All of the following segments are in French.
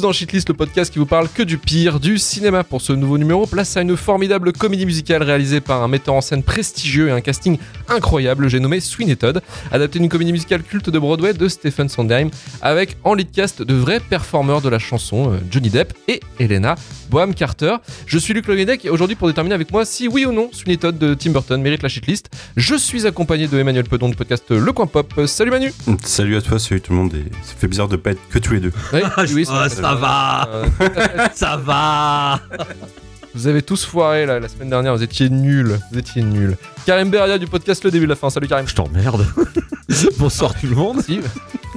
tous dans Shitlist, le podcast qui vous parle que du pire du cinéma. Pour ce nouveau numéro, place à une formidable comédie musicale réalisée par un metteur en scène prestigieux et un casting incroyable, j'ai nommé Sweeney Todd, adapté d'une comédie musicale culte de Broadway de Stephen Sondheim, avec en lead cast de vrais performeurs de la chanson, euh, Johnny Depp et Elena Boham Carter. Je suis Luc Loguedec et aujourd'hui pour déterminer avec moi si oui ou non Sweeney Todd de Tim Burton mérite la shitlist, je suis accompagné de Emmanuel Pedon du podcast Le Coin Pop. Salut Manu Salut à toi, salut tout le monde. Et ça fait bizarre de pas être que tous les deux. Oui, Ah, ça va. Euh. Ça va Vous avez tous foiré là, la semaine dernière, vous étiez nuls. Vous étiez nuls. Karim Beria du podcast Le Début de la Fin. Salut Karim. Je t'emmerde. Bonsoir tout le monde.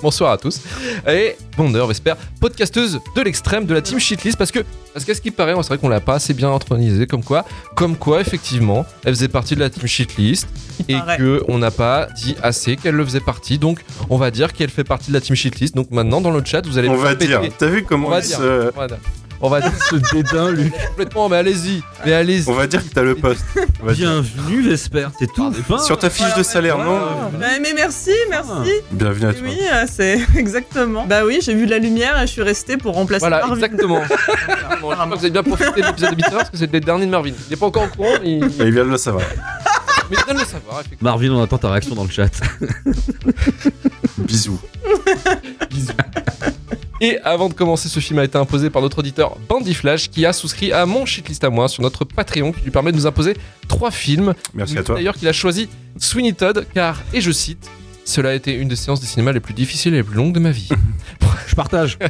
Bonsoir à tous. Et Bonder Vesper, podcasteuse de l'extrême de la team Shitlist, parce que, parce qu'à ce qui paraît, c'est vrai qu'on l'a pas assez bien intronisé, comme quoi, comme quoi, effectivement, elle faisait partie de la team Shitlist et paraît. que on n'a pas dit assez qu'elle le faisait partie. Donc, on va dire qu'elle fait partie de la team Shitlist. Donc maintenant, dans le chat, vous allez On me va dire. T'as vu On comment va il dire. se- On va dire. On va dire Ce dédain, Luc. complètement, mais allez-y, mais allez-y. On va dire que t'as le poste. On va dire. Bienvenue, Vesper. C'est tout fin. Sur ta fiche de salaire, non Ouais, mais merci, merci. Bienvenue à toi. Oui, euh, c'est exactement. Bah oui, j'ai vu de la lumière et je suis restée pour remplacer Voilà, Marvin. exactement. Bon, J'espère que vous avez bien profité de l'épisode de Bitter parce que c'est le dernier de Marvin. Il n'est pas encore au courant, mais il, Et il vient de le savoir. mais il vient de le savoir, effectivement. Marvin, on attend ta réaction dans le chat. Bisous. Et avant de commencer, ce film a été imposé par notre auditeur Bandy Flash qui a souscrit à mon shitlist à moi sur notre Patreon qui lui permet de nous imposer trois films. Merci à toi. D'ailleurs, qu'il a choisi Sweeney Todd car, et je cite, cela a été une des séances de cinéma les plus difficiles et les plus longues de ma vie. Je partage.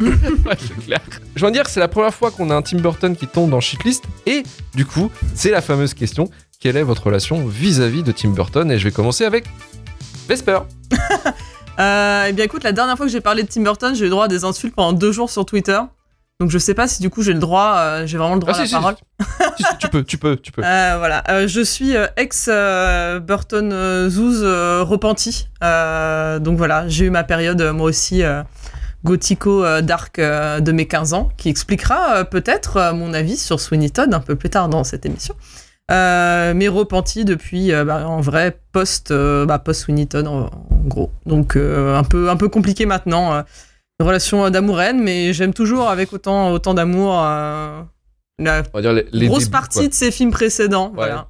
Ouais, c'est clair. Je veux dire, c'est la première fois qu'on a un Tim Burton qui tombe dans Shitlist. Et du coup, c'est la fameuse question quelle est votre relation vis-à-vis de Tim Burton? Et je vais commencer avec Vesper. Euh, eh bien écoute, la dernière fois que j'ai parlé de Tim Burton, j'ai eu droit à des insultes pendant deux jours sur Twitter. Donc je sais pas si du coup j'ai le droit, euh, j'ai vraiment le droit Ah, à la si, si, parole. si, tu peux, tu peux, tu peux. Euh, voilà, Euh, je suis ex Burton Zouz repenti. Donc voilà, j'ai eu ma période moi aussi gothico dark de mes 15 ans, qui expliquera peut-être mon avis sur Sweeney Todd un peu plus tard dans cette émission. Euh, mais repenti depuis euh, bah, en vrai post euh, bah, post en, en gros. Donc euh, un peu un peu compliqué maintenant. euh, une relation d'amour-haine, mais j'aime toujours avec autant autant d'amour. la On va dire les, les grosse débuts, partie quoi. de ses films précédents. Voilà.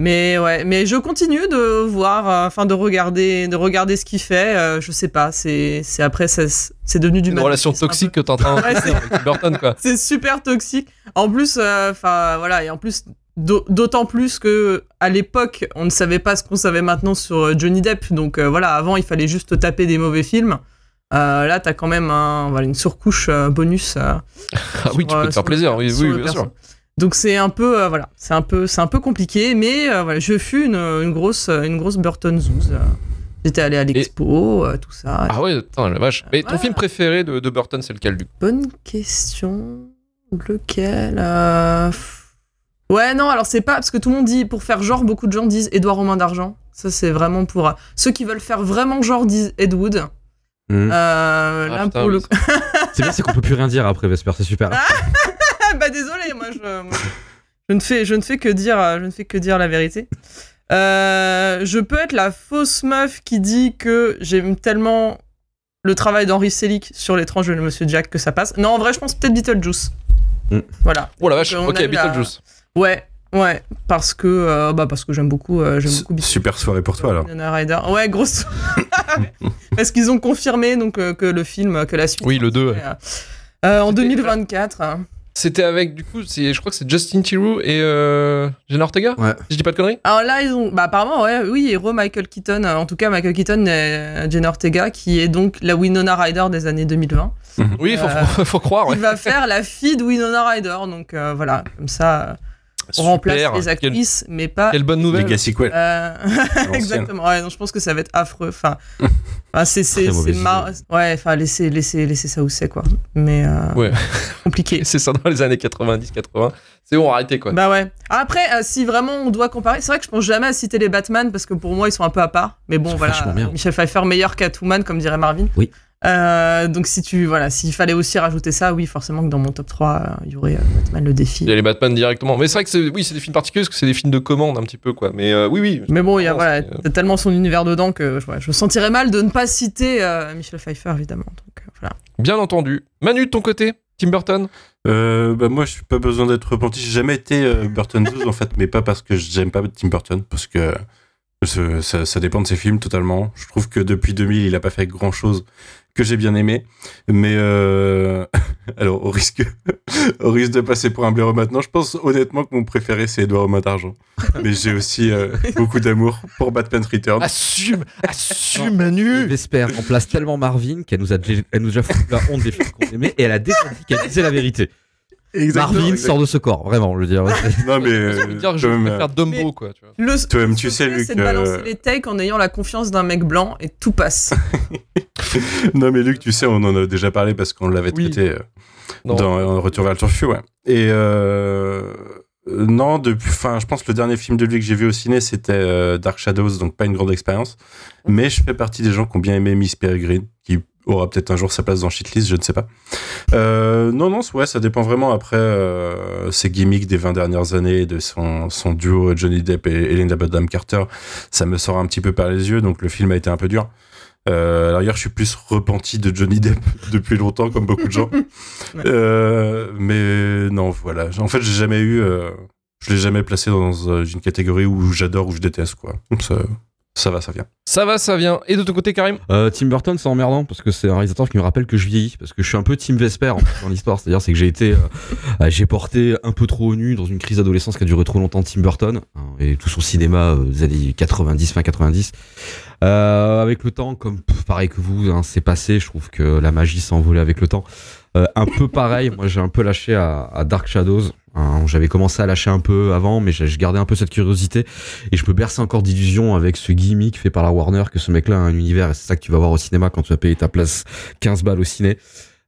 Mais ouais, mais je continue de voir, enfin de regarder, de regarder ce qu'il fait. je sais pas, c'est c'est après c'est devenu du Une mal- relation toxique peu- que t'es en train de Ouais, c'est- avec Burton, quoi. C'est super toxique. En plus, enfin voilà, et en plus d'autant plus que à l'époque, on ne savait pas ce qu'on savait maintenant sur euh, Johnny Depp. Donc euh, voilà, avant il fallait juste taper des mauvais films. Euh, là, t'as quand même un, voilà, une surcouche euh, bonus. Ah oui, tu peux te faire plaisir, oui, oui, bien perso. sûr. Donc c'est un peu voilà, c'est un peu c'est un peu compliqué, mais voilà, je fus une, une grosse une grosse Burton euh. J'étais allé à l'expo, tout ça. Ah ouais, attends, la vache. Mais ton film préféré de, de Burton, c'est lequel, du Bonne question. Lequel Ouais, non, alors c'est pas parce que tout le monde dit pour faire genre, beaucoup de gens disent Édouard Romain d'argent. Ça c'est vraiment pour euh, ceux qui veulent faire vraiment genre disent Ed Wood. Mhm. Euh, là Ah, putain, pour le C'est bien, c'est qu'on peut plus rien dire après Vesper. C'est super. Ah, bah désolé, moi je, moi, je ne fais je ne fais que dire euh, je ne fais que dire la vérité. Euh, je peux être la fausse meuf qui dit que j'aime tellement le travail d'Henri Selick sur l'étrange de Monsieur Jack que ça passe. Non, en vrai, je pense peut-être Beetlejuice. Mm. Voilà. Oh la vache, ok, la- Beetlejuice. Ouais, ouais, parce que euh, bah parce que j'aime beaucoup euh, j'aime beaucoup. Super soirée pour toi alors. Winona Ryder. Ouais, grosse. parce qu'ils ont confirmé donc euh, que le film que la suite. Oui, le 2. euh, euh, en C'était- 2024. hein. C'était avec, du coup, je crois que c'est Justin Theroux et euh, Jenna Ortega Ouais. Si je dis pas de conneries Alors là, ils ont. Bah, apparemment, ouais, oui, héros Michael Keaton. En tout cas, Michael Keaton et Jenna Ortega, qui est donc la Winona Ryder des années 2020. Oui, faut, Euh, faut, faut croire, ouais. Il va faire la fille de Winona Ryder. Donc euh, voilà, comme ça, on remplace les Quelle, actrices, mais pas. quelle bonne nouvelle. Legacy Quell. Euh. Exactement. Ouais, non, je pense que ça va être affreux. Enfin, enfin, c'est c'est Très c'est mauvaise mar- Ouais, enfin, laissez laissez laissez ça où c'est quoi. Mais euh, Ouais. compliqué. C'est ça dans les années 90-80. C'est bon, arrêtez quoi. Bah ouais. Après, euh, si vraiment on doit comparer, c'est vrai que je pense jamais à citer les Batman parce que pour moi ils sont un peu à part. Mais bon, voilà. Michel Pfeiffer meilleur qu'Atwoman, comme dirait Marvin. Oui. Euh, donc si tu voilà, s'il fallait aussi rajouter ça, oui, forcément que dans mon top 3, euh, il y aurait euh, Batman le défi. Il y a les Batman directement. Mais c'est vrai que c'est, oui, c'est des films particuliers parce que c'est des films de commande un petit peu quoi. Mais euh, oui, oui. Mais bon, il y a voilà, c'est, t'as tellement son univers dedans que ouais, je me sentirais mal de ne pas citer euh, Michel Pfeiffer évidemment. Donc, euh, Bien entendu. Manu, de ton côté, Tim Burton? Euh, bah moi, je suis pas besoin d'être repenti. J'ai jamais été euh, Burton 12 en fait, mais pas parce que j'aime pas Tim Burton, parce que ça, ça dépend de ses films totalement. Je trouve que depuis 2000, il a pas fait grand chose que j'ai bien aimé. Mais euh, alors, au risque, au risque de passer pour un blaireau maintenant, je pense honnêtement que mon préféré c'est Edouard mains d'argent. Mais j'ai aussi euh, beaucoup d'amour pour Batman Returns. Assume Assume, Manu Vesper remplace tellement Marvin qu'elle nous a déjà, elle nous a foutu la honte des films qu'on aimait et elle a déjà dit qu'elle disait la vérité. Marvin sort de ce corps, vraiment, je veux dire. Non mais euh, envie de dire que je même, préfère Dumbo, quoi. Tu vois. Le Toi-même, tu sais, faire, Luc, c'est de balancer euh, les takes en ayant la confiance d'un mec blanc et tout passe. Non mais Luc, tu sais, on en a déjà parlé parce qu'on l'avait Oui. traité euh, Non. dans euh, Retour vers le Turfu, ouais. Et euh, euh, non, depuis, enfin, je pense que le dernier film de lui que j'ai vu au ciné, c'était euh, Dark Shadows, donc pas une grande expérience. Mais je fais partie des gens qui ont bien aimé Miss Peregrine, qui aura peut-être un jour sa place dans Shitlist, je ne sais pas. Euh, non, non, ouais, ça dépend vraiment après euh, ses gimmicks des 20 dernières années, de son, son duo Johnny Depp et Elena Bonham Carter. Ça me sort un petit peu par les yeux, donc le film a été un peu dur. Euh, l'arrière, je suis plus repenti de Johnny Depp depuis longtemps, comme beaucoup de gens. Euh, mais non, voilà. En fait, j'ai jamais eu. je l'ai jamais placé dans une catégorie où j'adore ou je déteste, quoi. Donc ça, ça va, ça vient. Ça va, ça vient. Et de ton côté, Karim Euh, Tim Burton, c'est emmerdant parce que c'est un réalisateur qui me rappelle que je vieillis parce que je suis un peu Tim Vesper en fait, dans l'histoire. C'est-à-dire c'est que j'ai été, euh, euh, j'ai porté un peu trop au nu dans une crise d'adolescence qui a duré trop longtemps Tim Burton hein, et tout son cinéma euh, des années 90, fin 90. Euh, avec le temps, comme pareil que vous, hein, c'est passé. Je trouve que la magie s'est envolée avec le temps. Euh, un peu pareil, moi j'ai un peu lâché à, Dark Shadows. hein. J'avais commencé à lâcher un peu avant, mais j'ai gardé un peu cette curiosité et je me berçais encore d'illusions avec ce gimmick fait par la Warner que ce mec-là a un univers et c'est ça que tu vas voir au cinéma quand tu vas payer ta place 15 balles au ciné.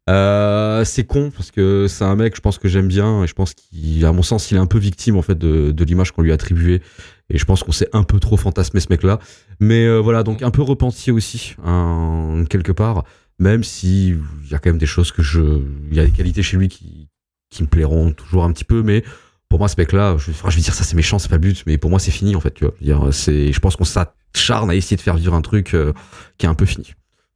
Euh, c'est con parce que c'est un mec, je pense que j'aime bien et je pense qu'il, à mon sens, il est un peu victime en fait de, de l'image qu'on lui a attribuée et je pense qu'on s'est un peu trop fantasmé ce mec-là. Mais euh, voilà, donc un peu repenti aussi, hein, quelque part, même si il y a quand même des choses que je, il y a des qualités chez lui qui, me plairont toujours un petit peu, mais pour moi ce mec-là, je, vais dire ça c'est méchant, c'est pas but, mais pour moi c'est fini en fait, tu vois. Je pense qu'on s'acharne à essayer de faire vivre un truc euh, qui est un peu fini.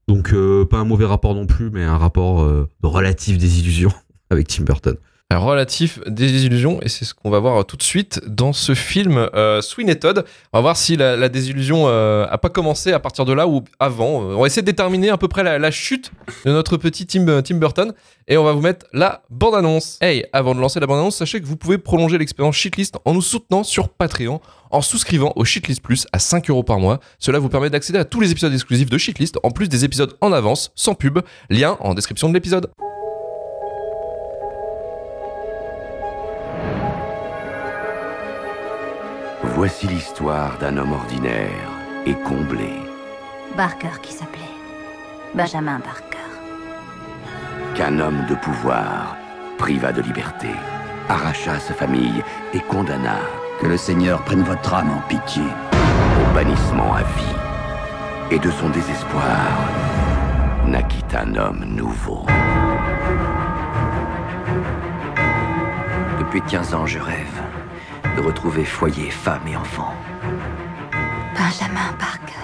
Donc euh, pas un mauvais rapport non plus, mais un rapport euh, de relative désillusion avec Tim Burton. Relatif désillusion, et c'est ce qu'on va voir tout de suite dans ce film euh, Sweeney Todd. On va voir si la, désillusion euh, a pas commencé à partir de là ou avant. Euh, On va essayer de déterminer à peu près la, chute de notre petit Tim, Tim Burton, et on va vous mettre la bande-annonce. Hey, avant de lancer la bande-annonce, sachez que vous pouvez prolonger l'expérience Shitlist en nous soutenant sur Patreon, en souscrivant au Shitlist Plus à 5 euros par mois. Cela vous permet d'accéder à tous les épisodes exclusifs de Shitlist, en plus des épisodes en avance, sans pub. Lien en description de l'épisode. Voici l'histoire d'un homme ordinaire et comblé. Barker qui s'appelait. Benjamin Barker. Qu'un homme de pouvoir priva de liberté, arracha sa famille et condamna Que le Seigneur prenne votre âme en pitié. au bannissement à vie. Et de son désespoir naquit un homme nouveau. Depuis 15 ans, je rêve de retrouver foyer, femme et enfant. Benjamin Barker.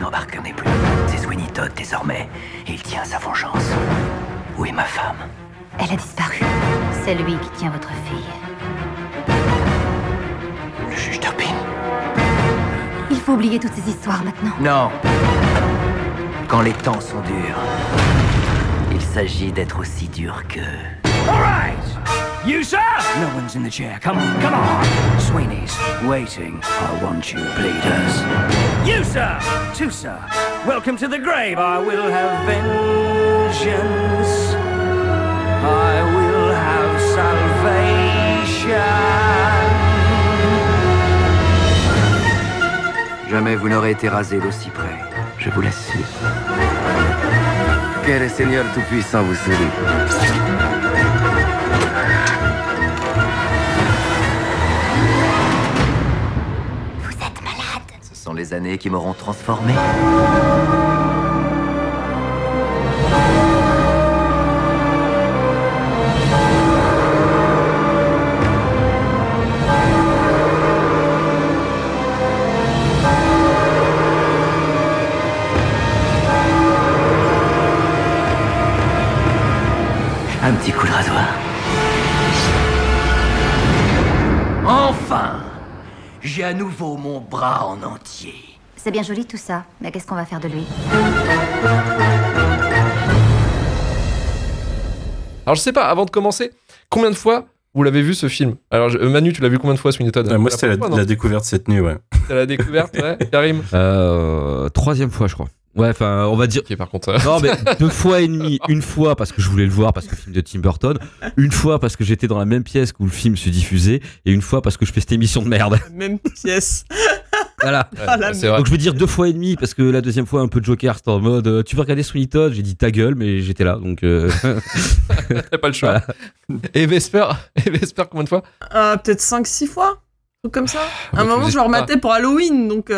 Non, Barker n'est plus. C'est Sweeney Todd désormais. Et il tient sa vengeance. Où est ma femme? Elle a disparu. C'est lui qui tient votre fille. Le juge Turpin Il faut oublier toutes ces histoires maintenant. Non Quand les temps sont durs, il s'agit d'être aussi dur que. Alright! You, sir? No one's in the chair. Come on, come on. Sweeney's waiting. I want you, bleeders. You, sir? Two, sir. Welcome to the grave. I will have vengeance. I will have salvation. Jamais vous n'aurez été rasé d'aussi près. Je vous l'assure. Que le Seigneur Tout-Puissant vous sourie. Ce sont les années qui m'auront transformé. Un petit coup de rasoir. Enfin J'ai à nouveau mon bras en entier. C'est bien joli tout ça, mais qu'est-ce qu'on va faire de lui Alors je sais pas, avant de commencer, combien de fois vous l'avez vu ce film? Alors je- euh, Manu, tu l'as vu combien de fois Sweeney Todd? Ah, moi, c'était la, première fois, la non découverte cette nuit, ouais. C'était la découverte, ouais. Karim? Euh, troisième fois, je crois. Ouais, enfin, on va dire. Ok, par contre. euh, Non, mais deux fois et demi. Une fois parce que je voulais le voir, parce que le film de Tim Burton. Une fois parce que j'étais dans la même pièce où le film se diffusait. Et une fois parce que je fais cette émission de merde. Même pièce. Voilà. ouais, Ah, vrai. Donc je veux dire deux fois et demi parce que la deuxième fois un peu Joker c'était en mode euh, tu veux regarder Sweeney Todd? J'ai dit ta gueule mais j'étais là donc euh, T'as pas le choix. Et Vesper Et Vesper, combien de fois? Euh, Peut-être 5-6 fois? Un truc comme ça? bah, à un tu moment, faisais je le rematais pour Halloween, donc.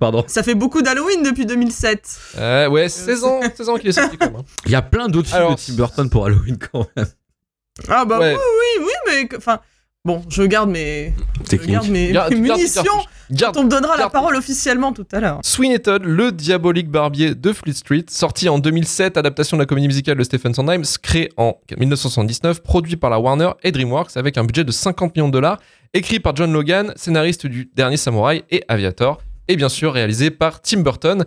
Pardon ça fait beaucoup d'Halloween depuis 2007. Euh, Ouais, 16 ans, 16 ans qu'il est sorti quand même. hein. il y a plein d'autres films Alors, de Tim Burton pour Halloween quand même Ah bah Ouais. oui, oui, oui, mais. Enfin. Bon, je garde mes, je Technique. garde mes, Garde- mes garde tes munitions cartouches. Garde- quand on me donnera la garde- parole officiellement tout à l'heure. Sweeney Todd, le diabolique barbier de Fleet Street, sorti en 2007, adaptation de la comédie musicale de Stephen Sondheim, créé en 1979, produit par la Warner et DreamWorks avec un budget de 50 millions de dollars, écrit par John Logan, scénariste du Dernier Samouraï et Aviator, et bien sûr réalisé par Tim Burton.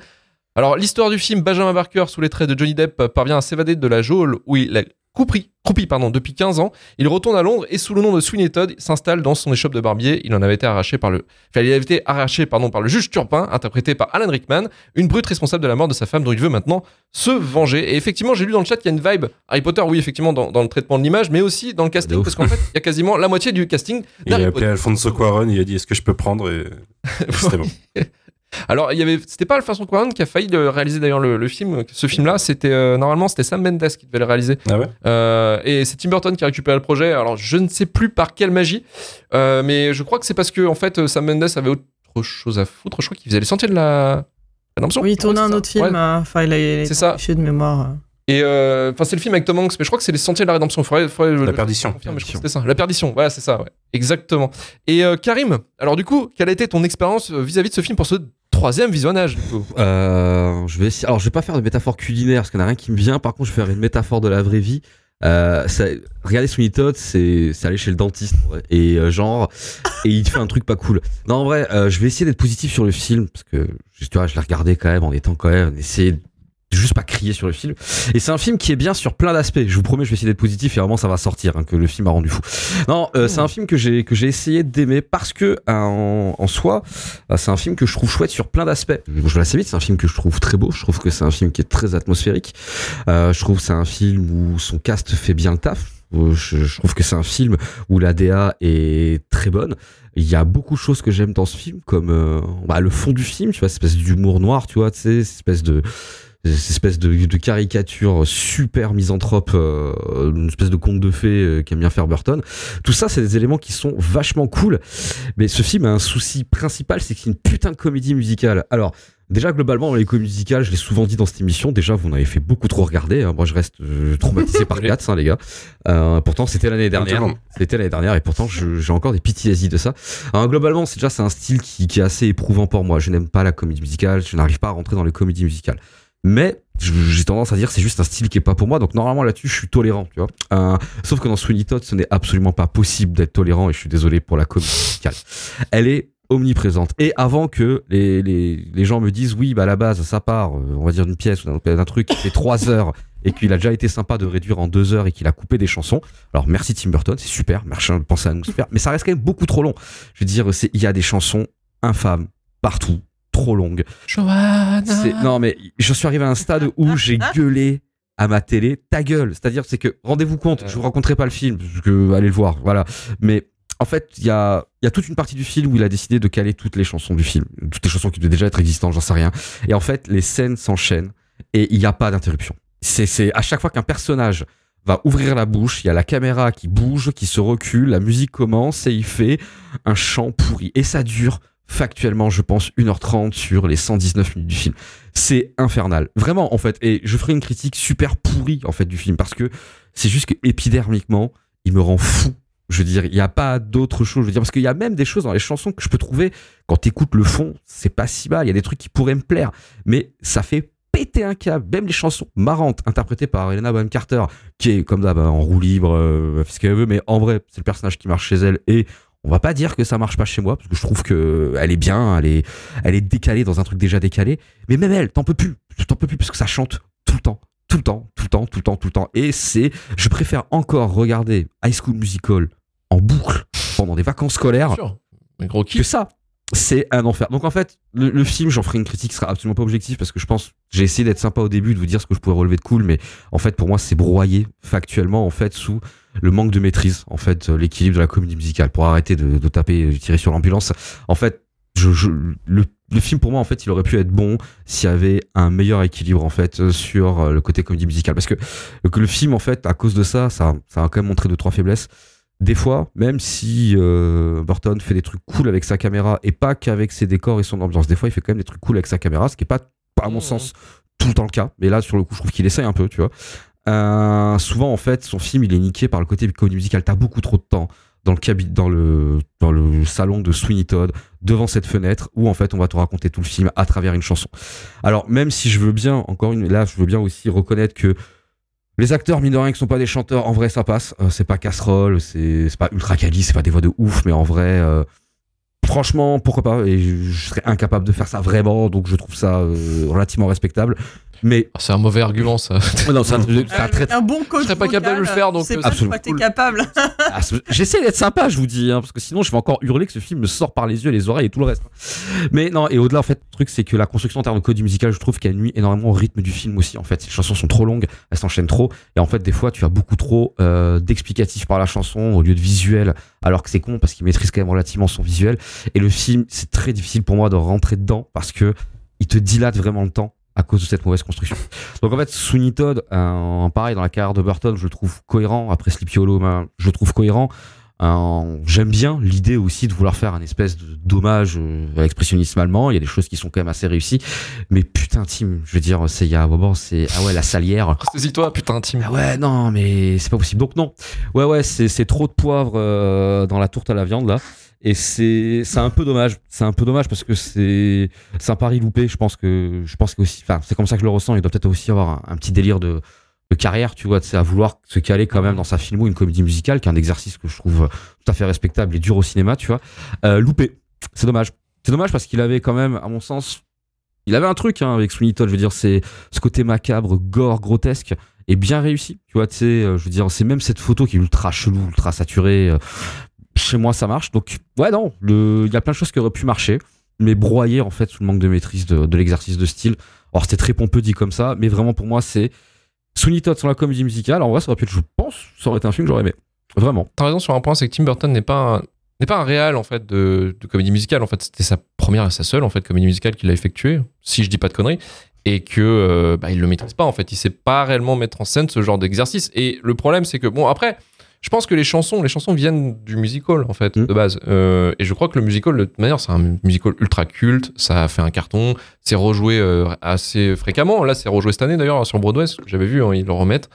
Alors l'histoire du film, Benjamin Barker, sous les traits de Johnny Depp, parvient à s'évader de la geôle où il a croupi, pardon, depuis 15 ans. Il retourne à Londres et sous le nom de Sweeney Todd s'installe dans son échoppe de barbier. Il en avait été arraché par le, enfin, il avait été arraché pardon, par le juge Turpin, interprété par Alan Rickman, une brute responsable de la mort de sa femme dont il veut maintenant se venger. Et effectivement, j'ai lu dans le chat qu'il y a une vibe Harry Potter, oui, effectivement, dans, dans le traitement de l'image, mais aussi dans le casting, parce qu'en fait, il y a quasiment la moitié du casting Il a appelé. Alfonso Cuaron, il a dit est-ce que je peux prendre et c'était bon. Alors, il y avait, c'était pas Alfonso Cuarón qui a failli le réaliser d'ailleurs le, le film. Ce film-là, c'était euh, normalement c'était Sam Mendes qui devait le réaliser. Ah ouais Euh, et c'est Tim Burton qui a récupéré le projet. Alors, je ne sais plus par quelle magie, euh, mais je crois que c'est parce que en fait, Sam Mendes avait autre chose à foutre. Je crois qu'il faisait les sentiers de la rédemption. Oui, il tournait un autre film. Ouais. euh, Enfin, il a, il a C'est ça. empêché de mémoire. Et euh, enfin, c'est le film avec Tom Hanks, mais je crois que c'est les sentiers de la rédemption. Faudrait, faudrait- je- La je- perdition. je confirme, je ça. La perdition. Voilà, c'est ça. Ouais. Exactement. Et euh, Karim, alors du coup, quelle a été ton expérience vis-à-vis de ce film pour ce troisième visionnage Euh, je vais. Alors, je vais pas faire de métaphore culinaire parce qu'il n'y en a rien qui me vient. Par contre, je vais faire une métaphore de la vraie vie. Euh, ça, regarder Sweeney Todd, c'est aller chez le dentiste en et euh, genre et il fait un truc pas cool. Non, en vrai, euh, je vais essayer d'être positif sur le film parce que tu vois, je l'ai regardé quand même en étant quand même essayer de juste pas crier sur le film. Et c'est un film qui est bien sur plein d'aspects. Je vous promets, je vais essayer d'être positif et vraiment ça va sortir hein, que le film a rendu fou. Non, euh, c'est un film que j'ai que j'ai essayé d'aimer parce que en, en soi, euh, c'est un film que je trouve chouette sur plein d'aspects. Je vais assez vite. C'est un film que je trouve très beau. Je trouve que c'est un film qui est très atmosphérique. Euh, je trouve que c'est un film où son cast fait bien le taf. Euh, Je, je trouve que c'est un film où la DA est très bonne. Il y a beaucoup de choses que j'aime dans ce film, comme euh, bah, le fond du film, tu vois, cette espèce d'humour noir, tu vois, tu sais, cette espèce de cette espèce de, de caricature super misanthrope, euh, une espèce de conte de fées euh, qu'aime bien faire Burton. Tout ça, c'est des éléments qui sont vachement cool. Mais ce film a un souci principal, c'est que c'est une putain de comédie musicale. Alors, déjà, globalement, dans les comédies musicales, je l'ai souvent dit dans cette émission, déjà, vous en avez fait beaucoup trop regarder. hein. Moi, je reste euh, traumatisé par Cats, hein, les gars. Euh, pourtant, c'était l'année dernière. C'était l'année dernière et pourtant j'ai encore des PTSD de ça. Alors, globalement, c'est déjà c'est un style qui, qui est assez éprouvant pour moi. Je n'aime pas la comédie musicale, je n'arrive pas à rentrer dans les comédies musicales. Mais j'ai tendance à dire c'est juste un style qui est pas pour moi. Donc normalement là-dessus, je suis tolérant, tu vois. Euh, sauf que dans Sweeney Todd, ce n'est absolument pas possible d'être tolérant et je suis désolé pour la comédie musicale. Elle est omniprésente. Et avant que les, les, les gens me disent oui, bah à la base, ça part, euh, on va dire d'une pièce ou d'un truc qui fait trois heures et qu'il a déjà été sympa de réduire en deux heures et qu'il a coupé des chansons. Alors merci Tim Burton, c'est super, merci de penser à nous super, mais ça reste quand même beaucoup trop long. Je veux dire, il y a des chansons infâmes partout, trop longues. C'est- Non mais je suis arrivé à un stade où j'ai gueulé à ma télé, ta gueule. C'est-à-dire, c'est que rendez-vous compte, je vous raconterai pas le film, parce que allez le voir, voilà. Mais en fait, il y a, y a toute une partie du film où il a décidé de caler toutes les chansons du film, toutes les chansons qui devaient déjà être existantes, j'en sais rien. Et en fait, les scènes s'enchaînent et il n'y a pas d'interruption. C'est à chaque fois qu'un personnage va ouvrir la bouche, il y a la caméra qui bouge, qui se recule, la musique commence et il fait un chant pourri. Et ça dure factuellement, je pense, 1h30 sur les 119 minutes du film. C'est infernal. Vraiment, en fait. Et je ferai une critique super pourrie, en fait, du film parce que c'est juste que épidermiquement, il me rend fou. Je veux dire, il n'y a pas d'autre chose. Je veux dire, parce qu'il y a même des choses dans les chansons que je peux trouver, quand t'écoutes le fond, c'est pas si mal. Il y a des trucs qui pourraient me plaire. Mais ça fait pété un câble. Même les chansons marrantes interprétées par Helena Bonham Carter, qui est comme d'hab en roue libre, euh, fait ce qu'elle veut, mais en vrai, c'est le personnage qui marche chez elle et on va pas dire que ça marche pas chez moi parce que je trouve que elle est bien, elle est, elle est décalée dans un truc déjà décalé. Mais même elle, t'en peux plus, t'en peux plus parce que ça chante tout le temps, tout le temps, tout le temps, tout le temps, tout le temps. Et c'est, je préfère encore regarder High School Musical en boucle pendant des vacances scolaires Bien sûr. Mais gros que ça. C'est un enfer. Donc en fait, le, le film, j'en ferai une critique qui sera absolument pas objective parce que je pense, j'ai essayé d'être sympa au début, de vous dire ce que je pouvais relever de cool, mais en fait, pour moi, c'est broyé factuellement en fait sous le manque de maîtrise, en fait, l'équilibre de la comédie musicale. Pour arrêter de, de taper, de tirer sur l'ambulance, en fait, je, je- le, le film pour moi, en fait, il aurait pu être bon s'il y avait un meilleur équilibre en fait euh, sur euh, le côté comédie musicale, parce que, que le film, en fait, à cause de ça, ça, ça a quand même montré deux trois faiblesses des fois, même si euh, Burton fait des trucs cool avec sa caméra et pas qu'avec ses décors et son ambiance, des fois il fait quand même des trucs cool avec sa caméra, ce qui est pas, à mon Mhm. sens, tout le temps le cas. Mais là, sur le coup, je trouve qu'il essaye un peu, tu vois. Euh, souvent, en fait, son film, il est niqué par le côté comédie musicale. T'as beaucoup trop de temps dans le, salon de Sweeney Todd, devant cette fenêtre, où en fait, on va te raconter tout le film à travers une chanson. Alors, même si je veux bien, encore une, là, je veux bien aussi reconnaître que les acteurs, mine de rien, qui sont pas des chanteurs, en vrai, ça passe. Euh, c'est pas casserole, c'est pas ultra quali, c'est pas des voix de ouf, mais en vrai, euh, franchement, pourquoi pas? Et je, serais incapable de faire ça vraiment, donc je trouve ça relativement respectable. Mais Ah, C'est un mauvais argument, ça. non, c'est un, un très- un bon coach. Je serais pas capable de le vocal, faire, donc, C'est euh, pas absolument cool. capable. Ah, J'essaie d'être sympa, je vous dis, hein, parce que sinon je vais encore hurler que ce film me sort par les yeux, les oreilles et tout le reste. Mais non, et au-delà, en fait, le truc, c'est que la construction en termes de code musical, je trouve qu'elle nuit énormément au rythme du film aussi. En fait, les chansons sont trop longues, elles s'enchaînent trop, et en fait, des fois, tu as beaucoup trop euh, d'explicatifs par la chanson au lieu de visuel, alors que c'est con parce qu'il maîtrise quand même relativement son visuel. Et le film, c'est très difficile pour moi de rentrer dedans parce que il te dilate vraiment le temps à cause de cette mauvaise construction. Donc en fait, Sweeney Todd, euh, pareil dans la carrière de Burton, je le trouve cohérent. Après Sleepy Hollow, ben, je le trouve cohérent. Euh, J'aime bien l'idée aussi de vouloir faire un espèce de dommage euh, à l'expressionnisme allemand. Il y a des choses qui sont quand même assez réussies. Mais putain, Tim, je veux dire, c'est il y a un moment, c'est ah ouais la salière. Saisis-toi, putain, Tim. Ah ouais, non, mais c'est pas possible. Donc non. Ouais, ouais, c'est c'est trop de poivre euh, dans la tourte à la viande là. Et c'est c'est un peu dommage. C'est un peu dommage parce que c'est c'est un pari loupé. Je pense que je pense que aussi. Enfin, c'est comme ça que je le ressens. Il doit peut-être aussi avoir un, petit délire de de carrière, tu vois, à vouloir se caler quand même dans sa filmo une comédie musicale, qui est un exercice que je trouve tout à fait respectable et dur au cinéma, tu vois. Euh, loupé. C'est dommage. C'est dommage parce qu'il avait quand même, à mon sens, il avait un truc hein, avec Sweeney Todd. Je veux dire, c'est ce côté macabre, gore, grotesque est bien réussi. Tu vois, tu sais, euh, je veux dire, c'est même cette photo qui est ultra chelou, ultra saturée. Chez moi, ça marche. Donc, ouais, non, il y a plein de choses qui auraient pu marcher, mais broyé en fait sous le manque de maîtrise de, l'exercice de style. Alors, c'était très pompeux dit comme ça, mais vraiment pour moi, c'est Sweeney Todd sur la comédie musicale. En vrai, ça aurait pu être, je pense, ça aurait été un film que j'aurais aimé. Vraiment. T'as raison sur un point, c'est que Tim Burton n'est pas un, n'est pas un réal en fait de, de comédie musicale. En fait, c'était sa première et sa seule en fait comédie musicale qu'il a effectuée, si je dis pas de conneries, et que euh, bah, il le maîtrise pas en fait. Il sait pas réellement mettre en scène ce genre d'exercice. Et le problème, c'est que bon après. Je pense que les chansons, les chansons viennent du musical en fait Mm. de base. Euh, et je crois que le musical, de toute manière, c'est un musical ultra culte. Ça a fait un carton. C'est rejoué euh, assez fréquemment. Là, c'est rejoué cette année d'ailleurs sur Broadway. J'avais vu, hein, ils le remettent.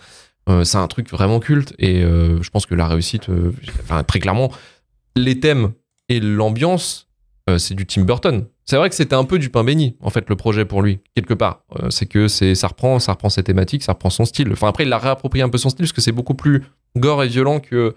Euh, c'est un truc vraiment culte et je pense que la réussite, enfin très clairement, les thèmes et l'ambiance, c'est du Tim Burton. C'est vrai que c'était un peu du pain béni en fait le projet pour lui quelque part. C'est que c'est ça reprend, ça reprend ses thématiques, ça reprend son style. Enfin après il a réapproprié un peu son style parce que c'est beaucoup plus gore et violent que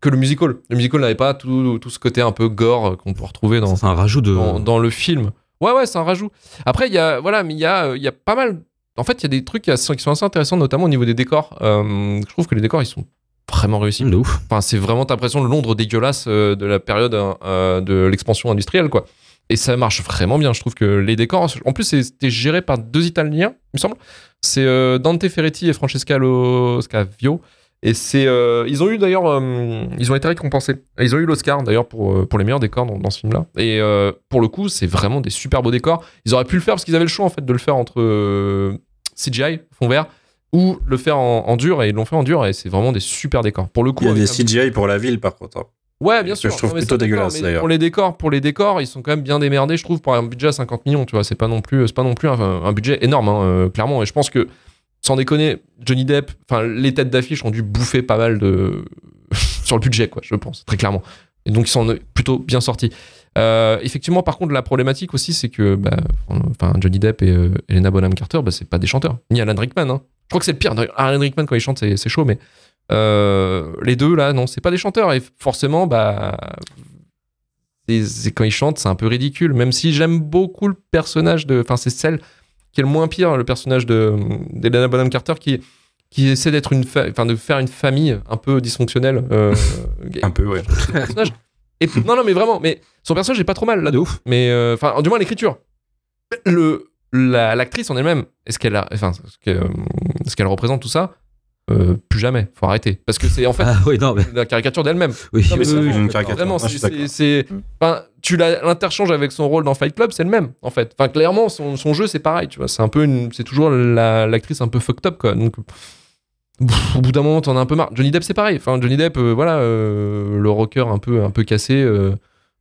que le musical. Le musical n'avait pas tout, tout ce côté un peu gore qu'on peut retrouver dans, un rajout de. dans, dans le film. Ouais, ouais, c'est un rajout. Après, il y a, voilà, mais il y a, euh, il y a pas mal. En fait, il y a des trucs qui sont assez intéressants, notamment au niveau des décors. Euh, je trouve que les décors, ils sont vraiment réussis. de ouf. Enfin, c'est vraiment t'as l'impression de Londres dégueulasse euh, de la période euh, de l'expansion industrielle, quoi. Et ça marche vraiment bien. Je trouve que les décors, en plus, c'était géré par deux Italiens, il me semble. C'est Dante Ferretti et Francesca Lo Scavio. Et c'est, euh, ils ont eu d'ailleurs, euh, ils ont été récompensés. Ils ont eu l'Oscar d'ailleurs pour, euh, pour les meilleurs décors dans, dans ce film-là. Et euh, pour le coup, c'est vraiment des super beaux décors. Ils auraient pu le faire parce qu'ils avaient le choix en fait de le faire entre CGI, fond vert, ou le faire en, en dur. Et ils l'ont fait en dur et c'est vraiment des super décors. Pour le coup, Il y a des CGI pour la ville, par contre. hein. Ouais, bien que sûr. je trouve Non, plutôt dégueulasse, d'ailleurs. Pour les décors, pour les décors, ils sont quand même bien démerdés, je trouve, pour un budget à 50 millions. Tu vois, c'est pas non plus, c'est pas non plus un, un budget énorme, hein, euh, clairement. Et je pense que, sans déconner, Johnny Depp, enfin, les têtes d'affiche ont dû bouffer pas mal de sur le budget, quoi. Je pense très clairement. Et donc ils sont plutôt bien sortis. Euh, effectivement, par contre, la problématique aussi, c'est que bah, enfin, Johnny Depp et euh, Helena Bonham Carter, bah, c'est pas des chanteurs. Ni Alan Rickman. Hein. Je crois que c'est le pire. Alan Rickman, quand il chante, c'est chaud, mais euh, les deux, là, non, c'est pas des chanteurs. Et forcément, bah, c'est- quand ils chantent, c'est un peu ridicule. Même si j'aime beaucoup le personnage de. Enfin, c'est celle qui est le moins pire, le personnage de d'Helena Bonham Carter, qui, qui essaie d'être une. Enfin, de faire une famille un peu dysfonctionnelle. euh, Un peu, ouais. Et, non, non, mais vraiment, mais son personnage est pas trop mal là. de ouf. Mais euh, enfin, du moins l'écriture. Le la- l'actrice en elle-même, est-ce qu'elle a, enfin, ce qu'elle représente tout ça Euh, Plus jamais. Faut arrêter parce que c'est en fait Ah oui, non, mais. la caricature d'elle-même. Oui, Non, mais oui, c'est oui, une oui, caricature. Vraiment, c'est, enfin, tu l'interchanges avec son rôle dans Fight Club, c'est le même en fait. Enfin, clairement, son, son jeu c'est pareil, tu vois. C'est un peu une, c'est toujours la- l'actrice un peu fucked up quoi. Donc, pff, au bout d'un moment, t'en as un peu marre. Johnny Depp, c'est pareil. Enfin, Johnny Depp, euh, voilà, euh, le rocker un peu, un peu cassé.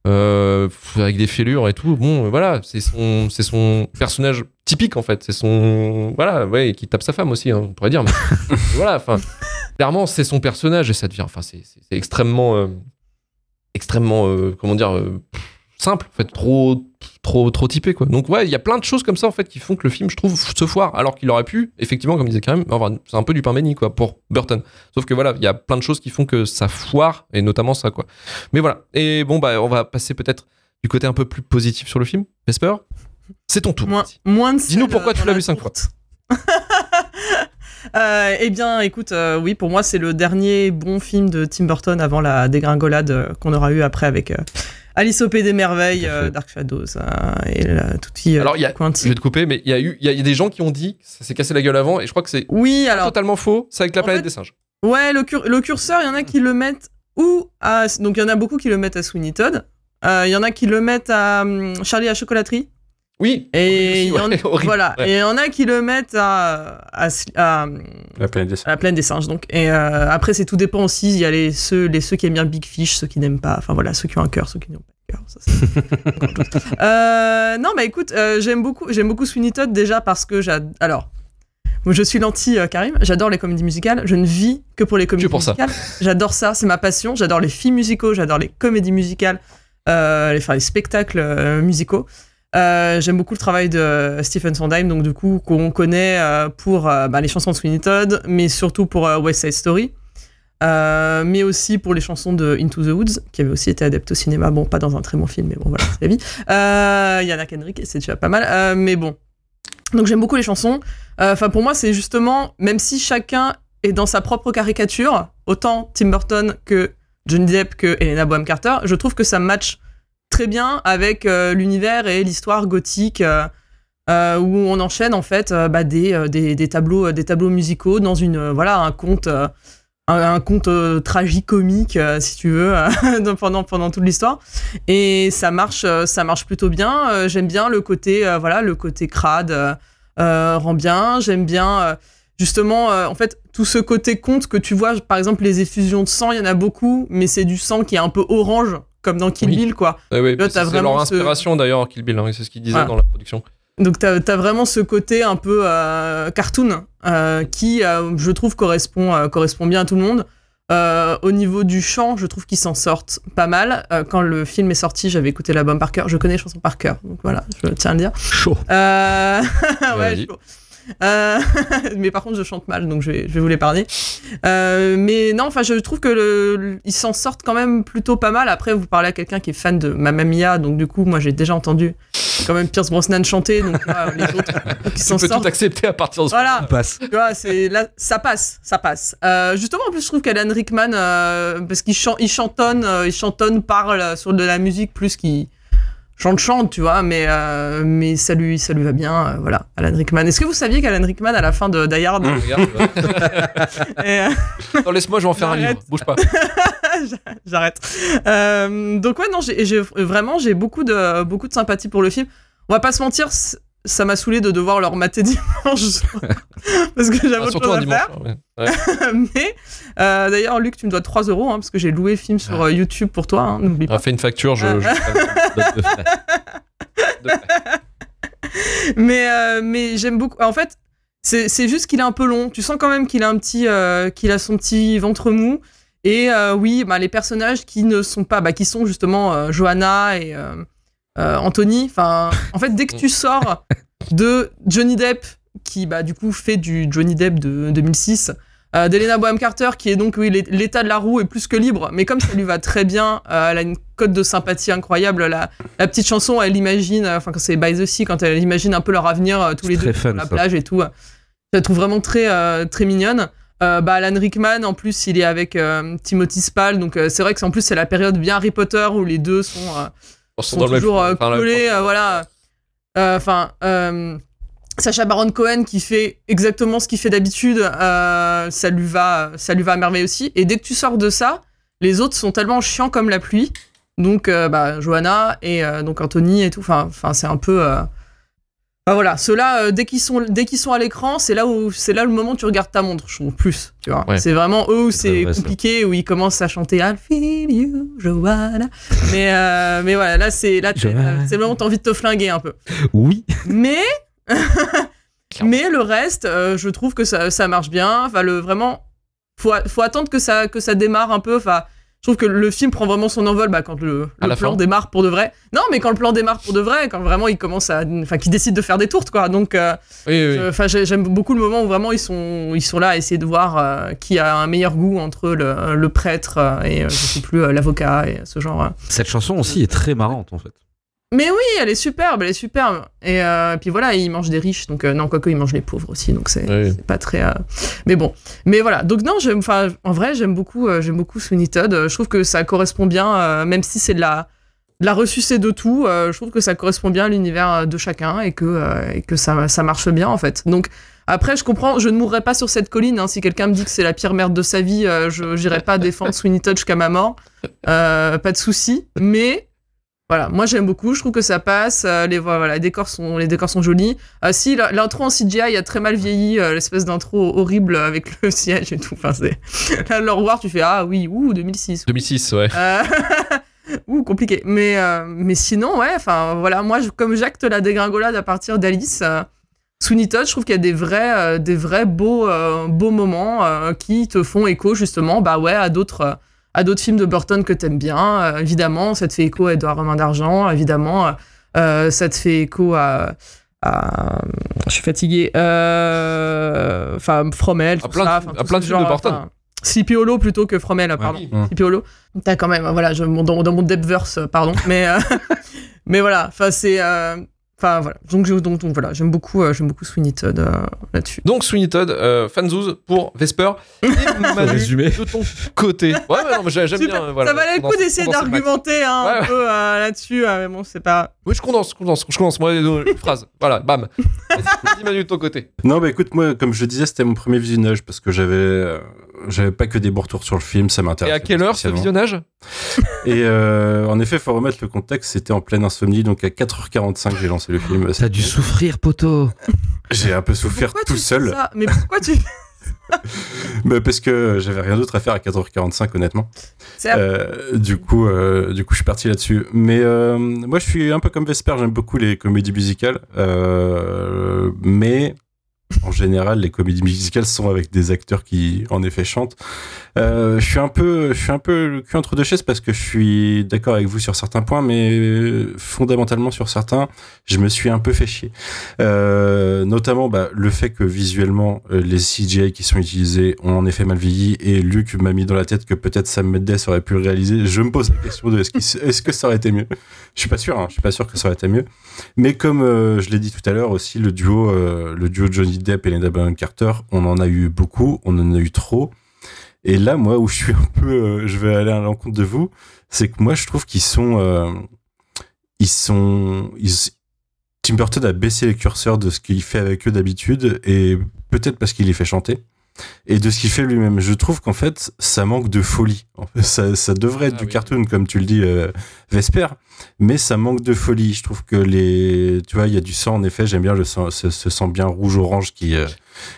Euh, avec des fêlures et tout, bon, euh, voilà, c'est son, c'est son personnage typique en fait. C'est son, voilà, ouais, qui tape sa femme aussi, hein, on pourrait dire. Voilà, enfin, clairement, c'est son personnage et ça devient, enfin, c'est, extrêmement, euh, extrêmement, comment dire, simple, en fait, trop, trop, trop typé, quoi. Donc, ouais, il y a plein de choses comme ça, en fait, qui font que le film, je trouve, se foire, alors qu'il aurait pu, effectivement, comme disait Karim, avoir, c'est un peu du pain béni, quoi, pour Burton. Sauf que voilà, il y a plein de choses qui font que ça foire, et notamment ça, quoi. Mais voilà. Et bon, bah, on va passer peut-être du côté un peu plus positif sur le film. Vesper, c'est ton tour. Moins, moins Dis-nous pourquoi tu l'as la vu cinq courte. Euh, eh bien, écoute, euh, oui, pour moi, c'est le dernier bon film de Tim Burton avant la dégringolade euh, qu'on aura eu après avec euh, Alice au Pays des Merveilles, euh, Dark Shadows euh, et la, tout petit euh, Alors, il y a-. Je vais te couper, mais il y a eu, il y, a- y des gens qui ont dit que ça s'est cassé la gueule avant, et je crois que c'est Oui, alors, totalement faux. C'est avec la planète fait, des singes. ouais, le, cur- le curseur, il y en a qui le mettent où à, Donc, il y en a beaucoup qui le mettent à Sweeney Todd. Euh, Il y en a qui le mettent à hum, Charlie à la chocolaterie. Oui. Et il Ouais, voilà. Ouais. Et il y en a qui le mettent à, à, à- La planète des à la plaine des singes. Donc. Et euh, après, c'est tout dépend aussi. Il y a les ceux, les ceux qui aiment bien Big Fish, ceux qui n'aiment pas. Enfin voilà, ceux qui ont un cœur, ceux qui n'ont pas de cœur. Ça. Euh, non, mais écoute, euh, j'aime beaucoup, j'aime beaucoup Sweeney Todd déjà parce que j'ad... alors. Moi, je suis l'anti Karim. J'adore les comédies musicales. Je ne vis que pour les comédies pour musicales. J'adore ça. C'est ma passion. J'adore les films musicaux. J'adore les comédies musicales. Euh, les, enfin, les spectacles euh, musicaux. Euh, J'aime beaucoup le travail de Stephen Sondheim, donc du coup qu'on connaît euh, pour euh, bah, les chansons de Sweeney Todd, mais surtout pour West Side Story, mais aussi pour les chansons de Into the Woods, qui avait aussi été adapté au cinéma. Bon, pas dans un très bon film, mais bon voilà, c'est la vie. Euh, Il y en a Kendrick, c'est déjà pas mal, mais bon. Donc j'aime beaucoup les chansons. Enfin pour moi c'est justement, même si chacun est dans sa propre caricature, autant Tim Burton que Johnny Depp que Helena Bonham Carter, je trouve que ça match très bien avec euh, l'univers et l'histoire gothique euh, euh, où on enchaîne en fait bah, des, des, tableaux des tableaux musicaux dans une voilà un conte un, un conte tragique-comique, euh, si tu veux, pendant, pendant toute l'histoire. Et ça marche, ça marche plutôt bien. J'aime bien le côté, voilà, le côté crade rend bien. J'aime bien, justement, en fait, tout ce côté conte que tu vois, par exemple, les effusions de sang, il y en a beaucoup, mais c'est du sang qui est un peu orange, comme dans Kill Oui. Bill, quoi. Ah oui, c'est leur ce- inspiration d'ailleurs, Kill Bill, hein, c'est ce qu'ils disaient Voilà. dans la production. Donc t'as as vraiment ce côté un peu euh, cartoon euh, qui, euh, je trouve, correspond, correspond bien à tout le monde. Au niveau du chant, je trouve qu'ils s'en sortent pas mal. Quand le film est sorti, j'avais écouté l'album par cœur. Je connais les chansons par cœur, donc voilà, je tiens à le dire. Chaud. Ouais, chaud. Euh, mais par contre, je chante mal, donc je vais, je vais vous l'épargner. Euh, mais non, enfin, je trouve que le, le- ils s'en sortent quand même plutôt pas mal. Après, vous parlez à quelqu'un qui est fan de Mamma Mia, donc du coup, moi, j'ai déjà entendu quand même Pierce Brosnan chanter, donc là, les autres qui s'en peux tout sortent. accepter à partir de ce Voilà, passe. tu vois, c'est là, ça passe, ça passe. Euh, justement, en plus, je trouve qu'Alan Rickman, euh, parce qu'il chan- il chantonne, euh, il chantonne, parle sur de la musique plus qu'il chante, chante, tu vois, mais, euh, mais ça, lui, ça lui va bien, euh, voilà, Alan Rickman. Est-ce que vous saviez qu'Alan Rickman, à la fin de Die Hard, Mmh. Euh, laisse-moi, je vais en faire un livre. Bouge pas. J'arrête. Euh, donc ouais, non, j'ai vraiment j'ai beaucoup de beaucoup de sympathie pour le film. On va pas se mentir, ça m'a saoulé de devoir leur mater dimanche parce que j'avais Ah, autre chose à dimanche. faire. ouais. Ouais. Mais euh, d'ailleurs, Luc, tu me dois 3 euros hein, parce que j'ai loué film sur euh, YouTube pour toi. hein, N'oublie pas. On a fait une facture, je. je- Note de frais. de- Mais euh, mais j'aime beaucoup. En fait, c'est c'est juste qu'il est un peu long. Tu sens quand même qu'il a un petit, qu'il a son petit ventre mou. Et oui, bah, les personnages qui ne sont pas, bah, qui sont justement Johanna et euh, Anthony. Enfin, en fait, dès que tu sors de Johnny Depp, qui bah, du coup fait du Johnny Depp de 2006, euh, d'Elena Boham Carter, qui est donc oui, l'é- l'état de la roue est plus que libre, mais comme ça lui va très bien, euh, elle a une cote de sympathie incroyable. La, la petite chanson, elle imagine, euh, enfin quand c'est By the Sea, quand elle imagine un peu leur avenir tous les deux fun, sur la ça. plage et tout. Je la trouve vraiment très très mignonne. Euh, bah, Alan Rickman, en plus, il est avec euh, Timothy Spall, donc euh, c'est vrai que c'est en plus c'est la période bien Harry Potter où les deux sont Ils sont toujours euh, collés, euh, voilà. Euh, Enfin, Sacha Baron Cohen qui fait exactement ce qu'il fait d'habitude, ça lui va, ça lui va à merveille aussi. Et dès que tu sors de ça, les autres sont tellement chiants comme la pluie. Donc, bah, Johanna et donc Anthony et tout. Enfin, enfin, c'est un peu. Euh, Enfin, voilà, ceux-là, euh, dès qu'ils sont, dès qu'ils sont à l'écran, c'est là où, c'est là le moment où tu regardes ta montre, je trouve plus, tu vois. Ouais. C'est vraiment eux où C'est ça. compliqué, où ils commencent à chanter I feel you, Johanna. Mais, euh, mais voilà, là, c'est, là, Johanna. c'est le moment où t'as envie de te flinguer un peu. Oui. Mais, mais le reste, euh, je trouve que ça, ça marche bien. Enfin, le, vraiment, faut, faut attendre que ça, que ça démarre un peu. Enfin, je trouve que le film prend vraiment son envol bah, quand le, À le la plan fin. démarre pour de vrai. Non, mais quand le plan démarre pour de vrai, quand vraiment il commence à, enfin, qu'il décide de faire des tourtes, quoi. Donc, euh, Oui, oui. je- enfin, j'ai- j'aime beaucoup le moment où vraiment ils sont, ils sont là à essayer de voir euh, qui a un meilleur goût entre le, le prêtre euh, et euh, je sais plus euh, l'avocat et ce genre. Cette chanson aussi est très marrante en fait. Mais oui, elle est superbe, elle est superbe. Et euh, puis voilà, il mange des riches, donc euh, non, quoique il mange les pauvres aussi, donc c'est Oui. pas très. euh, Mais bon, mais voilà. Donc non, j'aime, enfin, en vrai, j'aime beaucoup, euh, j'aime beaucoup Sweeney Todd. Je trouve que ça correspond bien, même si c'est de la, de la ressucée de tout. je trouve que ça correspond bien à l'univers de chacun et que, et que ça, ça marche bien en fait. Donc après, je comprends, je ne mourrai pas sur cette colline. hein. Si quelqu'un me dit que c'est la pire merde de sa vie, je n'irai pas défendre Sweeney Todd jusqu'à ma mort. Pas de souci. Mais voilà, moi j'aime beaucoup, je trouve que ça passe, euh, les, voilà, les, décors sont, les décors sont jolis. Ah si, l'intro en CGI a très mal vieilli, euh, l'espèce d'intro horrible avec le siège et tout. Enfin, c'est... Là, le revoir, tu fais Ah oui, ouh, 2006. 2006, ouais. Euh, ouh, compliqué. Mais, euh, mais sinon, ouais, enfin voilà, moi, je- comme j'acte la dégringolade à partir d'Alice, euh, Sweeney Todd, je trouve qu'il y a des vrais, euh, des vrais beaux, euh, beaux moments euh, qui te font écho justement, bah ouais, à d'autres. À d'autres films de Burton que t'aimes bien, euh, évidemment, ça te fait écho à Edouard Romain d'Argent, évidemment, euh, ça te fait écho à, à- je suis fatigué, euh, enfin Fromel, tout À plein de- ça, à enfin, tout plein de films de Burton. Hollow plutôt que Fromel, pardon. Oui. Mm. Sleepy Hollow. T'as quand même, voilà, je, dans, dans mon depthverse, euh, pardon, mais, euh, mais voilà, enfin c'est, euh, enfin voilà, donc, donc, donc voilà, j'aime beaucoup, euh, j'aime beaucoup Sweeney Todd euh, là-dessus. Donc Sweeney Todd, euh, fanzouz pour Vesper. Et Manu, résumé. de ton côté. Ouais, ouais, non, mais j'aime bien. euh, voilà, ça valait le coup d'essayer d'argumenter hein, Ouais, un peu euh, là-dessus, euh, mais bon, c'est pas. Oui, je condense, je condense, je condense. Moi, une phrase. Voilà, bam. Vas-y, Dis Manu de ton côté. Non, bah écoute, moi, comme je disais, c'était mon premier visionnage parce que j'avais, euh, j'avais pas que des bons retours sur le film, ça Et m'intéresse. à quelle heure ce visionnage? Et euh, en effet, faut remettre le contexte, c'était en pleine insomnie, donc à 4h45, j'ai lancé le film. T'as dû souffrir, poteau. J'ai un peu souffert Pourquoi tout tu fais seul, ça Mais pourquoi tu. bah, parce que j'avais rien d'autre à faire à 4h45, honnêtement. Euh, du coup, euh, du coup, je suis parti là-dessus. Mais euh, moi, je suis un peu comme Vesper. J'aime beaucoup les comédies musicales, euh, mais en général, les comédies musicales sont avec des acteurs qui, en effet, chantent. Euh, je suis un peu, je suis un peu le cul entre deux chaises parce que je suis d'accord avec vous sur certains points, mais fondamentalement sur certains, je me suis un peu fait chier. Euh, notamment, bah, le fait que visuellement, euh, les CGI qui sont utilisés ont en effet mal vieilli et Luc m'a mis dans la tête que peut-être Sam Mendes aurait pu le réaliser. Je me pose la question de est-ce, que ça aurait été mieux? Je suis pas sûr, hein, je suis pas sûr que ça aurait été mieux. Mais comme euh, je l'ai dit tout à l'heure aussi, le duo, euh, le duo Johnny Depp et Carter, on en a eu beaucoup, on en a eu trop. Et là, moi, où je suis un peu, euh, je vais aller à l'encontre de vous, c'est que moi, je trouve qu'ils sont, euh, ils sont, ils- Tim Burton a baissé les curseurs de ce qu'il fait avec eux d'habitude, et peut-être parce qu'il les fait chanter, et de ce qu'il fait lui-même. Je trouve qu'en fait, ça manque de folie. En fait, ça, ça devrait être Ah du oui. cartoon, comme tu le dis, euh, Vesper, mais ça manque de folie. Je trouve que les, tu vois, il y a du sang, en effet, j'aime bien le sang, ce, ce sang bien rouge-orange qui, euh,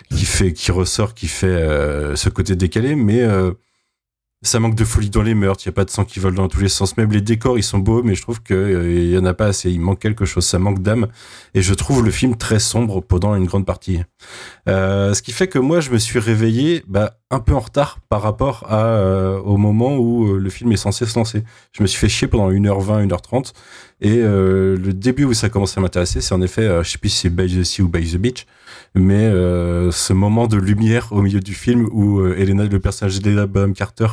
qui fait, qui ressort, qui fait euh, ce côté décalé, mais euh, ça manque de folie dans les meurtres, il y a pas de sang qui vole dans tous les sens. Même les décors, ils sont beaux, mais je trouve que euh, il y en a pas assez. Il manque quelque chose, ça manque d'âme. Et je trouve le film très sombre pendant une grande partie. Euh, ce qui fait que moi, je me suis réveillé bah, un peu en retard par rapport euh, au moment où euh, le film est censé se lancer. Je me suis fait chier pendant 1h20, 1h30. Et euh, le début où ça commence à m'intéresser, c'est en effet, euh, je sais plus si c'est By the Sea ou By the Beach, mais euh, ce moment de lumière au milieu du film où euh, Elena, le personnage d'Elena Carter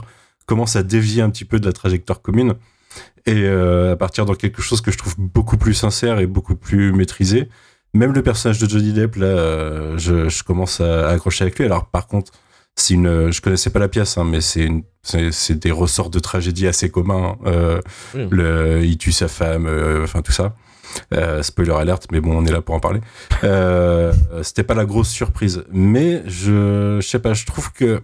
commence à dévier un petit peu de la trajectoire commune et euh, à partir dans quelque chose que je trouve beaucoup plus sincère et beaucoup plus maîtrisé. Même le personnage de Johnny Depp, là, euh, je, je commence à, à accrocher avec lui. Alors par contre, c'est une, je connaissais pas la pièce, hein, mais c'est une- c'est c'est des ressorts de tragédie assez communs. Euh, Oui. le, il tue sa femme, euh, enfin tout ça. Euh, spoiler alerte, mais bon, on est là pour en parler. Euh, C'était pas la grosse surprise, mais je, je sais pas, je trouve que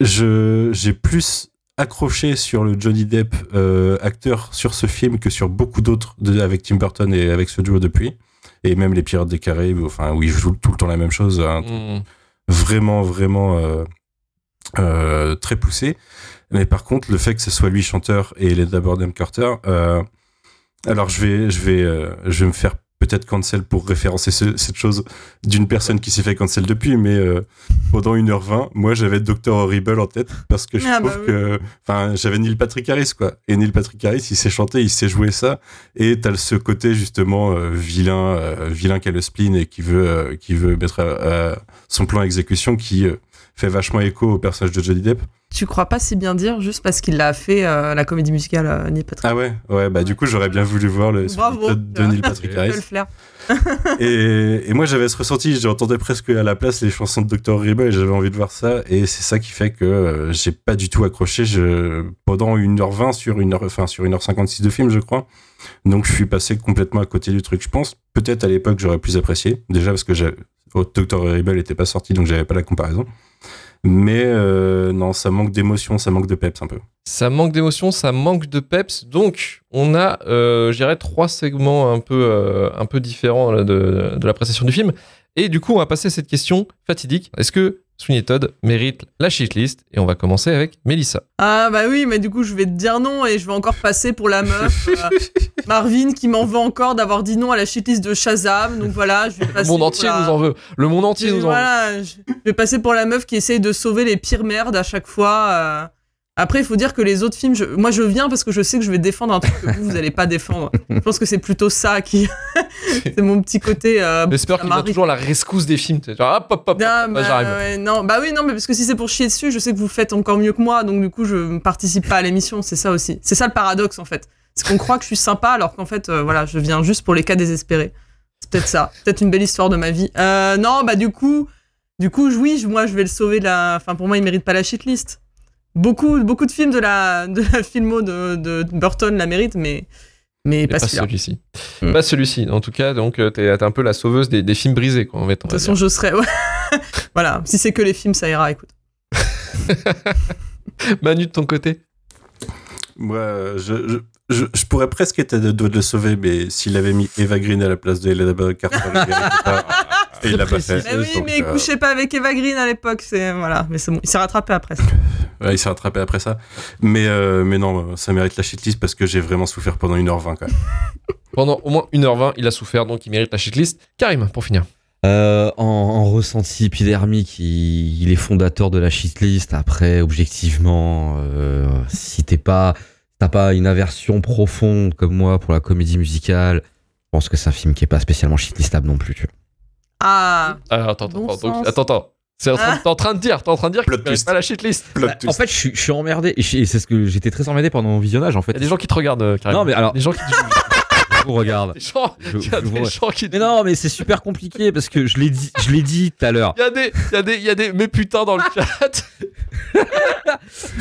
je j'ai plus accroché sur le Johnny Depp euh, acteur sur ce film que sur beaucoup d'autres avec Tim Burton et avec ce duo depuis, et même les Pirates des Caraïbes, enfin où il joue tout le temps la même chose, Mm. vraiment, vraiment euh, euh, très poussé. Mais par contre, le fait que ce soit lui chanteur et Leda Bonham Carter, alors je vais, je vais, je vais me faire peut-être cancel pour référencer ce- cette chose d'une personne qui s'est fait cancel depuis, mais euh, pendant 1h20, moi j'avais Dr. Horrible en tête parce que je Ah, trouve bah oui. que, enfin, j'avais Neil Patrick Harris quoi. Et Neil Patrick Harris, il sait chanter, il sait jouer ça, et t'as ce côté justement euh, vilain, euh, vilain qui a le spleen et qui veut, qui veut mettre son plan à exécution qui fait vachement écho au personnage de Johnny Depp. Tu crois pas si bien dire juste parce qu'il l'a fait euh, la comédie musicale euh, Neil Patrick Ah ouais, ouais, bah du coup j'aurais bien voulu voir le Bravo. de, Neil Patrick Harris. le flair. Et, et moi j'avais ce ressenti, j'entendais presque à la place les chansons de Dr. Horrible et j'avais envie de voir ça et c'est ça qui fait que euh, j'ai pas du tout accroché je, pendant 1h20 sur 1h, enfin sur 1h56 de film je crois. Donc je suis passé complètement à côté du truc je pense. Peut-être à l'époque j'aurais plus apprécié, déjà parce que oh, Dr. Horrible était pas sorti donc j'avais pas la comparaison. Mais euh, non, ça manque d'émotion, ça manque de peps un peu. Ça manque d'émotion, ça manque de peps. Donc, on a, euh, trois segments un peu, euh, différents de, de l'appréciation du film. Et du coup, on va passer à cette question fatidique. Est-ce que Sweeney Todd mérite la shitlist Et on va commencer avec Melissa. Ah bah oui, mais du coup je vais te dire non et je vais encore passer pour la meuf euh, Marvin qui m'en veut encore d'avoir dit non à la shitlist de Shazam. Donc voilà, je vais Le passer monde pour entier la- nous en veut. Le monde entier nous en veut. voilà, je je vais passer pour la meuf qui essaye de sauver les pires merdes à chaque fois. euh. Après, il faut dire que les autres films, je- moi je viens parce que je sais que je vais défendre un truc que vous, vous allez pas défendre. Je pense que c'est plutôt ça qui. c'est mon petit côté. euh, J'espère qu'il a toujours la rescousse des films. Genre, hop, hop, hop, Ah, hop, bah, j'arrive. ouais, non, bah oui, non, mais parce que si c'est pour chier dessus, je sais que vous faites encore mieux que moi, donc du coup, je ne participe pas à l'émission. C'est ça aussi. C'est ça le paradoxe, en fait. C'est qu'on croit que je suis sympa, alors qu'en fait, euh, voilà, je viens juste pour les cas désespérés. C'est peut-être ça. Peut-être une belle histoire de ma vie. Euh, non, bah du coup, du coup, oui, moi, je vais le sauver de la. Enfin, pour moi, il mérite pas la shitlist. Beaucoup, beaucoup de films de la, de la filmo de, de Burton la méritent, mais, mais pas, pas celui-là. De celui-ci. Mm. Pas celui-ci. En tout cas, donc, euh, t'es un peu la sauveuse des, des films brisés, quoi, en fait. on toute façon, je serais. ouais. voilà, si c'est que les films, ça ira, écoute. Manu, de ton côté? Moi, euh, je, je, je, je pourrais presque être à deux doigts de le sauver, mais s'il avait mis Eva Green à la place de Helena Bonham Carter. Et il l'a pas fait. Mais oui, Donc, mais il euh, couchait pas avec Eva Green à l'époque, c'est voilà, mais c'est bon, il s'est rattrapé après. ça. ouais, il s'est rattrapé après ça. Mais, euh, mais non, ça mérite la shitlist parce que j'ai vraiment souffert pendant 1h20 quand même. Pendant au moins 1h20, il a souffert, donc il mérite la shitlist. Karim, pour finir. Euh, en, en ressenti épidermique, il, il est fondateur de la shitlist. Après, objectivement, euh, si t'es pas, t'as pas une aversion profonde comme moi pour la comédie musicale, je pense que c'est un film qui est pas spécialement shitlistable non plus. Tu vois. Ah, Ah, attends, Bon attends, donc- attends, en Ah. T'es en train de dire, t'es en train de dire Plot mérite twist. pas la shitlist. Plot Bah, en fait, je suis, je suis emmerdé c'est ce que j'étais très emmerdé pendant mon visionnage en fait. Il y a des gens qui te regardent, euh, Karim. Non, mais alors- Des gens qui te jugent. Je vous regarde. Je- y a je des vois. gens qui Mais non, mais c'est super compliqué parce que je l'ai dit, je l'ai dit tout à l'heure. Il y a des, il y a des, il y a des, mais putain dans le chat.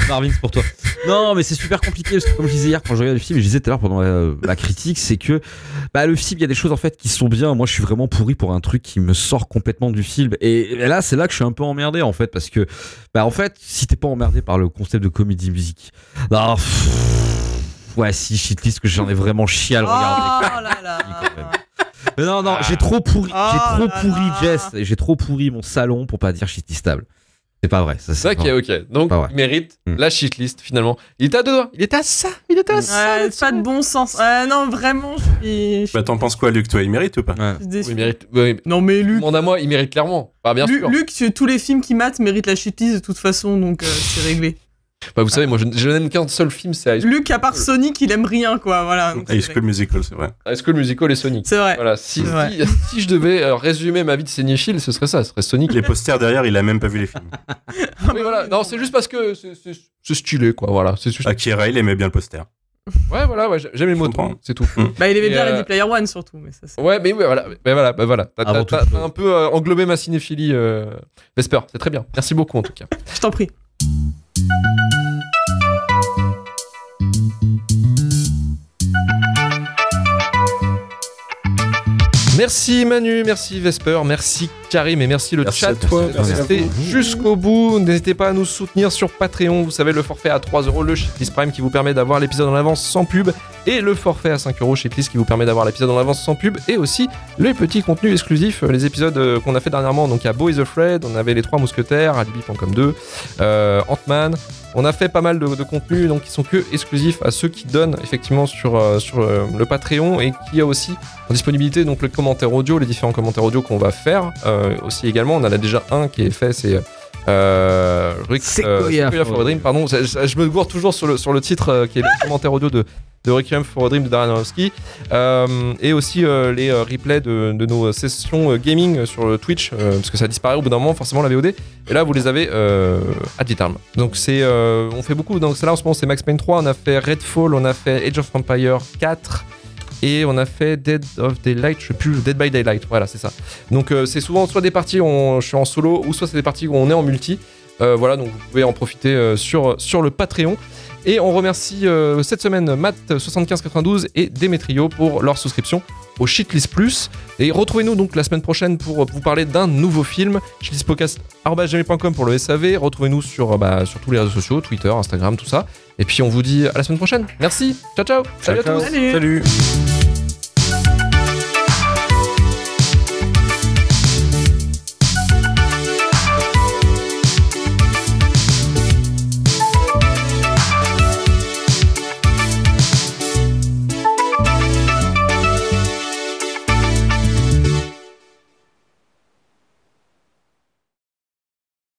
Marvin, c'est pour toi. Non, mais c'est super compliqué parce que comme je disais hier quand je regardais le film, et je disais tout à l'heure pendant la, la critique, c'est que bah, le film, il y a des choses en fait qui sont bien. Moi, je suis vraiment pourri pour un truc qui me sort complètement du film. Et, et là, c'est là que je suis un peu emmerdé en fait parce que bah en fait, si t'es pas emmerdé par le concept de comédie musique, bah, pff, ouais, si shitlist que j'en ai vraiment chié à le regarder. oh là là. Mais non, non, j'ai trop pourri, j'ai Oh trop là pourri là. Jess, et j'ai trop pourri mon salon pour pas dire shitlistable. C'est pas vrai. Ça, c'est qui vrai. ok. Donc, mérite Hmm. la shitlist finalement. Il était à deux doigts. Il était à ça. Il était à ça. Ouais, pas de bon sens. Euh, non, vraiment, je suis, Bah, t'en penses quoi, Luc Toi, il mérite ou pas Ouais. déçu. Oui, il mérite. oui, Non, mais Luc, demande à moi, il mérite clairement. Bah, bien Lu- sûr. Luc, tu- tous les films qu'il mate méritent la shitlist de toute façon, donc euh, c'est réglé. Bah, vous savez, moi, je, je n'aime qu'un seul film, c'est High School- Luc, à part Sonic, il aime rien, quoi. Voilà. High. School Musical, c'est vrai. High School Musical et Sonic. C'est vrai. Voilà, si, si, si je devais euh, résumer ma vie de cinéphile, ce serait ça, ce serait Sonic. Les posters derrière, il a même pas vu les films. Oui, voilà. Non, c'est juste parce que c'est- stylé, quoi. Voilà, c'est juste. Akira, il aimait bien le poster. Ouais, voilà, ouais, j'aime les mots, c'est tout. Bah, il aimait Et, bien euh, Ready Player One, surtout. Mais ça, Ouais, mais ouais, voilà, mais voilà, bah, voilà. T'as un peu euh, englobé ma cinéphilie, euh, Vesper. C'est très bien. Merci beaucoup en tout cas. Je t'en prie. Merci Manu, merci Vesper, merci Karim et merci le Merci chat vous. jusqu'au bout. N'hésitez pas à nous soutenir sur Patreon. Vous savez, le forfait à 3 euros, le Shitlist Prime qui vous permet d'avoir l'épisode en avance sans pub et le forfait à 5 euros Shitlist qui vous permet d'avoir l'épisode en avance sans pub et aussi les petits contenus exclusifs, euh, les épisodes euh, qu'on a fait dernièrement. Donc, il y a Boys Afraid, on avait les trois mousquetaires, Alibi.com 2, euh, Ant-Man. On a fait pas mal de, contenus donc qui sont que exclusifs à ceux qui donnent effectivement sur, euh, sur le Patreon et qui a aussi en disponibilité donc le commentaire audio, les différents commentaires audio qu'on va faire aussi également. On en a déjà un qui est fait, c'est euh, Rick, Sequoia Sequoia for a Dream. Pardon, je, je- je me gourre toujours sur le, sur le titre euh, qui est le commentaire audio de, de Requiem for a Dream de Darren Aronofsky. Euh, et aussi euh, les euh, replays de, de nos sessions euh, gaming sur Twitch, euh, parce que ça disparaît au bout d'un moment, forcément la VOD. Et là, vous les avez euh, à vitam. Donc c'est, euh, on fait beaucoup. Donc là en ce moment, c'est Max Payne 3. On a fait Redfall, on a fait Age of Empire 4. Et on a fait Dead of Daylight, je sais plus, Dead by Daylight, voilà, c'est ça. Donc euh, c'est souvent soit des parties où je suis en solo, ou soit c'est des parties où on est en multi. Euh, voilà, donc vous pouvez en profiter euh, sur, sur le Patreon. Et on remercie cette semaine Matt7592 et Demetrio pour leur souscription au Shitlist Plus. Et retrouvez-nous donc la semaine prochaine pour vous parler d'un nouveau film. shitlistpodcast.com pour le SAV. Retrouvez-nous sur, bah, sur tous les réseaux sociaux, Twitter, Instagram, tout ça. Et puis on vous dit à la semaine prochaine. Merci. Ciao ciao. salut à tous. salut. salut.